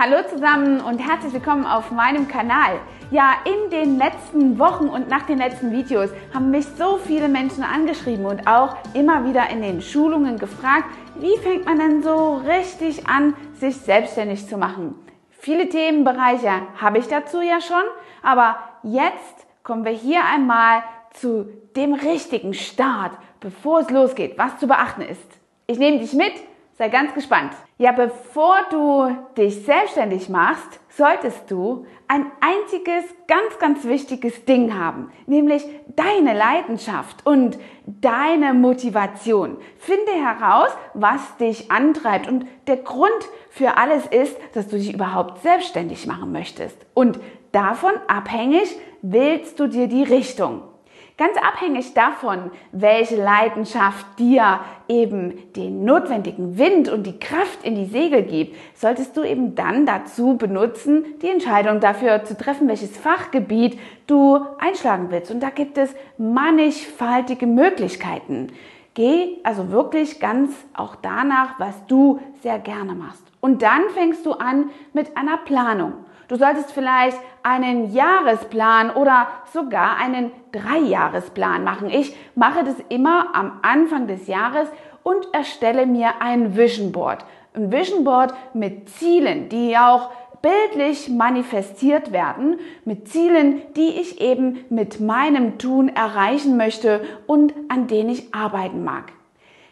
Hallo zusammen und herzlich willkommen auf meinem Kanal. Ja, in den letzten Wochen und nach den letzten Videos haben mich so viele Menschen angeschrieben und auch immer wieder in den Schulungen gefragt, wie fängt man denn so richtig an, sich selbstständig zu machen. Viele Themenbereiche habe ich dazu ja schon, aber jetzt kommen wir hier einmal zu dem richtigen Start, bevor es losgeht, was zu beachten ist. Ich nehme dich mit Sei ganz gespannt. Ja, bevor du dich selbstständig machst, solltest du ein einziges, ganz, ganz wichtiges Ding haben, nämlich deine Leidenschaft und deine Motivation. Finde heraus, was dich antreibt und der Grund für alles ist, dass du dich überhaupt selbstständig machen möchtest. Und davon abhängig wählst du dir die Richtung. Ganz abhängig davon, welche Leidenschaft dir eben den notwendigen Wind und die Kraft in die Segel gibt, solltest du eben dann dazu benutzen, die Entscheidung dafür zu treffen, welches Fachgebiet du einschlagen willst. Und da gibt es mannigfaltige Möglichkeiten. Geh also wirklich ganz auch danach, was du sehr gerne machst. Und dann fängst du an mit einer Planung. Du solltest vielleicht einen Jahresplan oder sogar einen Dreijahresplan machen. Ich mache das immer am Anfang des Jahres und erstelle mir ein Vision Board. Ein Vision Board mit Zielen, die auch bildlich manifestiert werden, mit Zielen, die ich eben mit meinem Tun erreichen möchte und an denen ich arbeiten mag.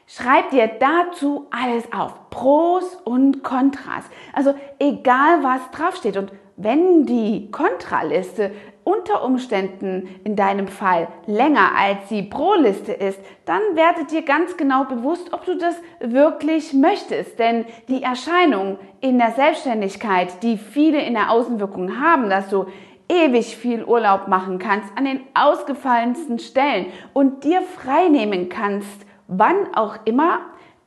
Schreib dir dazu alles auf. Pros und Kontras. Also egal was draufsteht. Und wenn die Kontraliste unter Umständen in deinem Fall länger als die Pro-Liste ist, dann werdet dir ganz genau bewusst, ob du das wirklich möchtest. Denn die Erscheinung in der Selbstständigkeit, die viele in der Außenwirkung haben, dass du ewig viel Urlaub machen kannst an den ausgefallensten Stellen und dir freinehmen kannst, wann auch immer,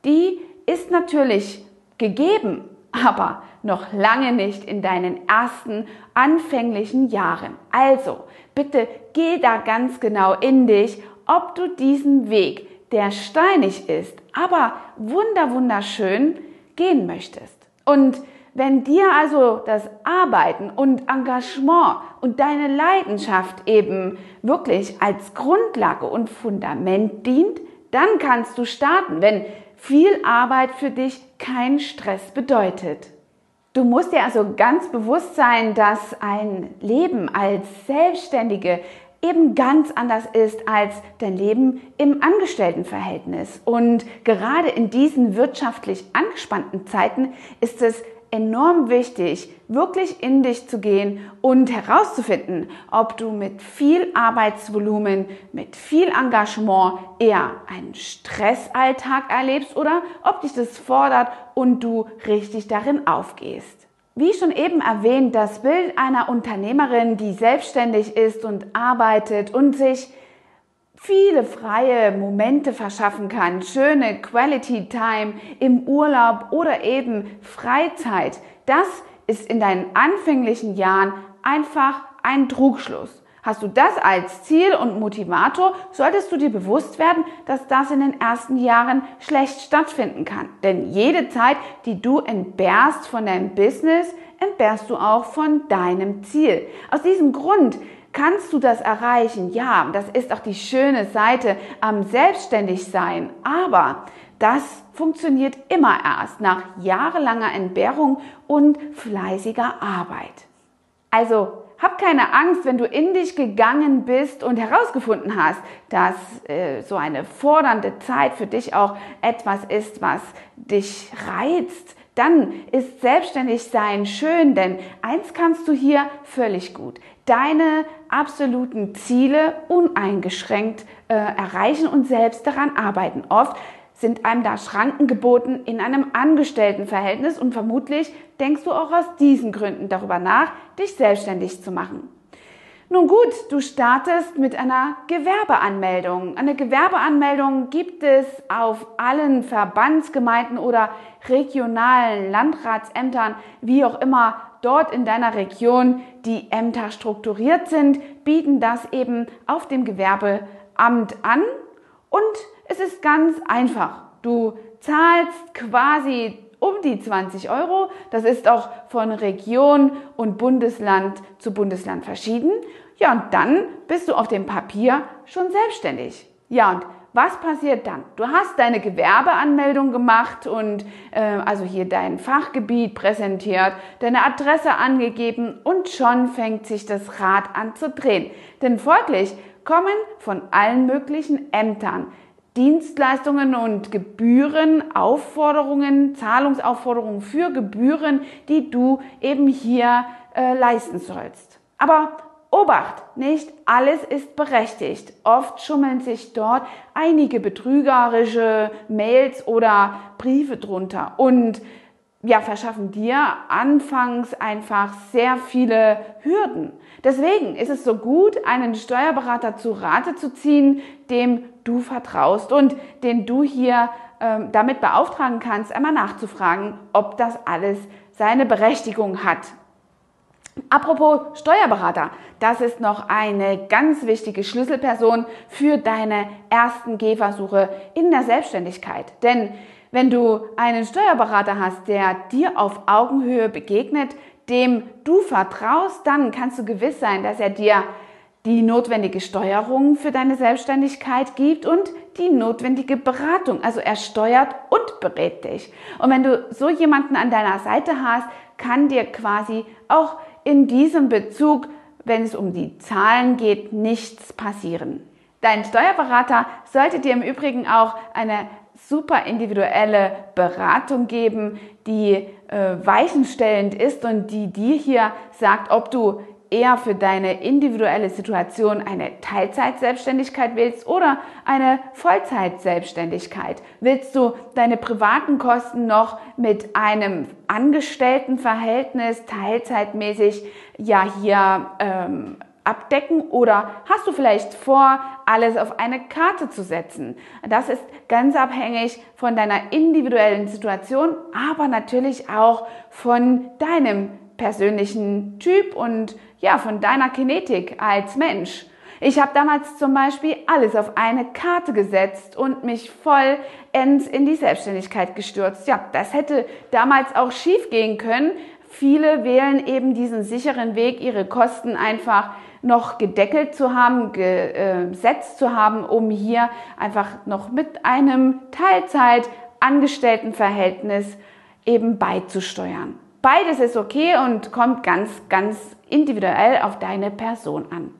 die ist natürlich gegeben, aber noch lange nicht in deinen ersten anfänglichen Jahren. Also, bitte geh da ganz genau in dich, ob du diesen Weg, der steinig ist, aber wunder wunderschön, gehen möchtest. Und wenn dir also das Arbeiten und Engagement und deine Leidenschaft eben wirklich als Grundlage und Fundament dient, dann kannst du starten, wenn viel Arbeit für dich kein Stress bedeutet. Du musst dir also ganz bewusst sein, dass ein Leben als Selbstständige eben ganz anders ist als dein Leben im Angestelltenverhältnis. Und gerade in diesen wirtschaftlich angespannten Zeiten ist es enorm wichtig, wirklich in dich zu gehen und herauszufinden, ob du mit viel Arbeitsvolumen, mit viel Engagement eher einen Stressalltag erlebst oder ob dich das fordert und du richtig darin aufgehst. Wie schon eben erwähnt, das Bild einer Unternehmerin, die selbstständig ist und arbeitet und sich viele freie Momente verschaffen kann, schöne Quality Time im Urlaub oder eben Freizeit, das ist in deinen anfänglichen Jahren einfach ein Trugschluss. Hast du das als Ziel und Motivator, solltest du dir bewusst werden, dass das in den ersten Jahren schlecht stattfinden kann. Denn jede Zeit, die du entbehrst von deinem Business, entbehrst du auch von deinem Ziel. Aus diesem Grund Kannst du das erreichen? Ja, das ist auch die schöne Seite am Selbstständigsein. Aber das funktioniert immer erst nach jahrelanger Entbehrung und fleißiger Arbeit. Also hab keine Angst, wenn du in dich gegangen bist und herausgefunden hast, dass äh, so eine fordernde Zeit für dich auch etwas ist, was dich reizt dann ist Selbstständigsein schön, denn eins kannst du hier völlig gut. Deine absoluten Ziele uneingeschränkt äh, erreichen und selbst daran arbeiten. Oft sind einem da Schranken geboten in einem Angestelltenverhältnis und vermutlich denkst du auch aus diesen Gründen darüber nach, dich selbstständig zu machen. Nun gut, du startest mit einer Gewerbeanmeldung. Eine Gewerbeanmeldung gibt es auf allen Verbandsgemeinden oder regionalen Landratsämtern, wie auch immer dort in deiner Region die Ämter strukturiert sind, bieten das eben auf dem Gewerbeamt an und es ist ganz einfach. Du zahlst quasi um die 20 Euro. Das ist auch von Region und Bundesland zu Bundesland verschieden. Ja, und dann bist du auf dem Papier schon selbstständig. Ja, und was passiert dann? Du hast deine Gewerbeanmeldung gemacht und äh, also hier dein Fachgebiet präsentiert, deine Adresse angegeben und schon fängt sich das Rad an zu drehen. Denn folglich kommen von allen möglichen Ämtern Dienstleistungen und Gebühren, Aufforderungen, Zahlungsaufforderungen für Gebühren, die du eben hier äh, leisten sollst. Aber Obacht, nicht alles ist berechtigt. Oft schummeln sich dort einige betrügerische Mails oder Briefe drunter und ja, verschaffen dir anfangs einfach sehr viele Hürden. Deswegen ist es so gut, einen Steuerberater zu Rate zu ziehen, dem du vertraust und den du hier ähm, damit beauftragen kannst, einmal nachzufragen, ob das alles seine Berechtigung hat. Apropos Steuerberater, das ist noch eine ganz wichtige Schlüsselperson für deine ersten Gehversuche in der Selbstständigkeit. Denn wenn du einen Steuerberater hast, der dir auf Augenhöhe begegnet, dem du vertraust, dann kannst du gewiss sein, dass er dir die notwendige Steuerung für deine Selbstständigkeit gibt und die notwendige Beratung. Also er steuert und berät dich. Und wenn du so jemanden an deiner Seite hast, kann dir quasi auch in diesem Bezug, wenn es um die Zahlen geht, nichts passieren. Dein Steuerberater sollte dir im Übrigen auch eine super individuelle Beratung geben, die äh, weichenstellend ist und die dir hier sagt, ob du eher für deine individuelle Situation eine Teilzeitselbstständigkeit willst oder eine Vollzeitselbstständigkeit. Willst du deine privaten Kosten noch mit einem Angestelltenverhältnis teilzeitmäßig ja hier ähm, abdecken oder hast du vielleicht vor, alles auf eine Karte zu setzen? Das ist ganz abhängig von deiner individuellen Situation, aber natürlich auch von deinem persönlichen Typ und ja, von deiner Kinetik als Mensch. Ich habe damals zum Beispiel alles auf eine Karte gesetzt und mich vollends in die Selbstständigkeit gestürzt. Ja, das hätte damals auch schief gehen können. Viele wählen eben diesen sicheren Weg, ihre Kosten einfach noch gedeckelt zu haben, gesetzt zu haben, um hier einfach noch mit einem Teilzeit-Angestelltenverhältnis eben beizusteuern. Beides ist okay und kommt ganz, ganz individuell auf deine Person an.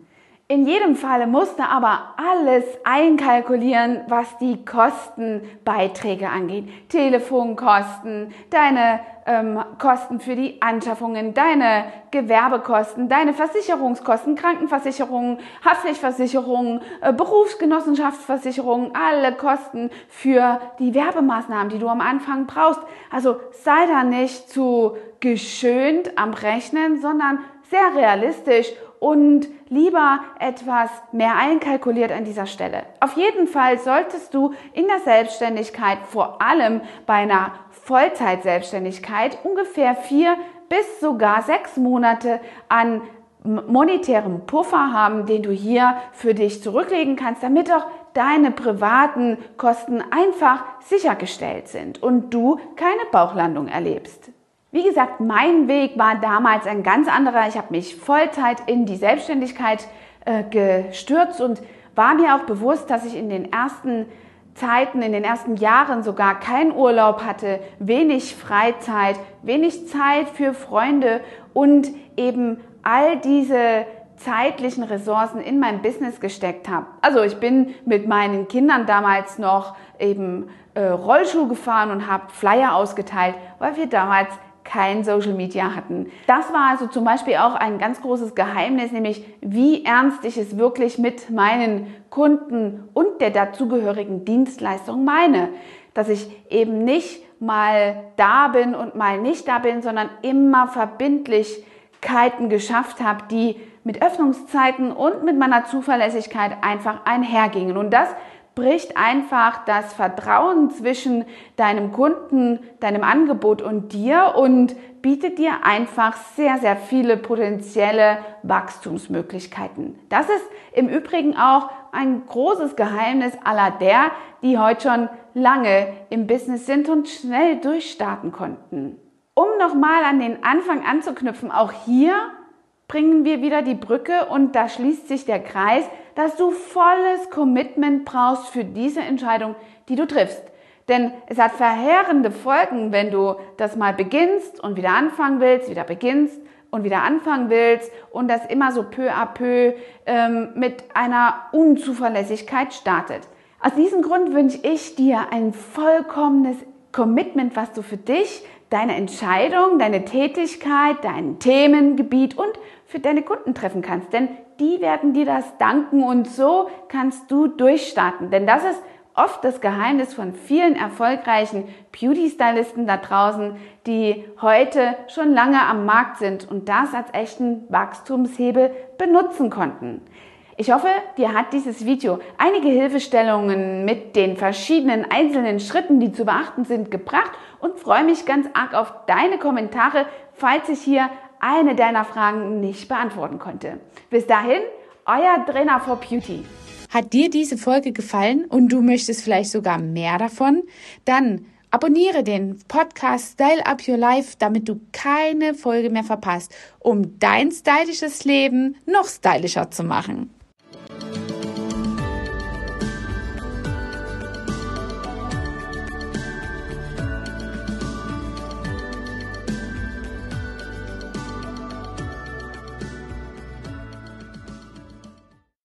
In jedem Falle musst du aber alles einkalkulieren, was die Kostenbeiträge angeht. Telefonkosten, deine ähm, Kosten für die Anschaffungen, deine Gewerbekosten, deine Versicherungskosten, Krankenversicherungen, Haftpflichtversicherungen, äh, Berufsgenossenschaftsversicherungen, alle Kosten für die Werbemaßnahmen, die du am Anfang brauchst. Also sei da nicht zu geschönt am Rechnen, sondern sehr realistisch und lieber etwas mehr einkalkuliert an dieser Stelle. Auf jeden Fall solltest du in der Selbstständigkeit, vor allem bei einer Vollzeitselbstständigkeit, ungefähr vier bis sogar sechs Monate an monetärem Puffer haben, den du hier für dich zurücklegen kannst, damit auch deine privaten Kosten einfach sichergestellt sind und du keine Bauchlandung erlebst. Wie gesagt, mein Weg war damals ein ganz anderer. Ich habe mich Vollzeit in die Selbstständigkeit äh, gestürzt und war mir auch bewusst, dass ich in den ersten Zeiten, in den ersten Jahren sogar keinen Urlaub hatte, wenig Freizeit, wenig Zeit für Freunde und eben all diese zeitlichen Ressourcen in mein Business gesteckt habe. Also ich bin mit meinen Kindern damals noch eben äh, Rollschuh gefahren und habe Flyer ausgeteilt, weil wir damals kein Social Media hatten. Das war also zum Beispiel auch ein ganz großes Geheimnis, nämlich wie ernst ich es wirklich mit meinen Kunden und der dazugehörigen Dienstleistung meine. Dass ich eben nicht mal da bin und mal nicht da bin, sondern immer Verbindlichkeiten geschafft habe, die mit Öffnungszeiten und mit meiner Zuverlässigkeit einfach einhergingen. Und das bricht einfach das Vertrauen zwischen deinem Kunden, deinem Angebot und dir und bietet dir einfach sehr, sehr viele potenzielle Wachstumsmöglichkeiten. Das ist im Übrigen auch ein großes Geheimnis aller der, die heute schon lange im Business sind und schnell durchstarten konnten. Um nochmal an den Anfang anzuknüpfen, auch hier bringen wir wieder die Brücke und da schließt sich der Kreis, dass du volles Commitment brauchst für diese Entscheidung, die du triffst. Denn es hat verheerende Folgen, wenn du das mal beginnst und wieder anfangen willst, wieder beginnst und wieder anfangen willst und das immer so peu à peu ähm, mit einer Unzuverlässigkeit startet. Aus diesem Grund wünsche ich dir ein vollkommenes Commitment, was du für dich, deine Entscheidung, deine Tätigkeit, dein Themengebiet und für deine Kunden treffen kannst. Denn die werden dir das danken und so kannst du durchstarten. Denn das ist oft das Geheimnis von vielen erfolgreichen Beauty-Stylisten da draußen, die heute schon lange am Markt sind und das als echten Wachstumshebel benutzen konnten. Ich hoffe, dir hat dieses Video einige Hilfestellungen mit den verschiedenen einzelnen Schritten, die zu beachten sind, gebracht und freue mich ganz arg auf deine Kommentare, falls ich hier eine deiner Fragen nicht beantworten konnte. Bis dahin, euer Trainer for Beauty. Hat dir diese Folge gefallen und du möchtest vielleicht sogar mehr davon? Dann abonniere den Podcast Style Up Your Life, damit du keine Folge mehr verpasst, um dein stylisches Leben noch stylischer zu machen.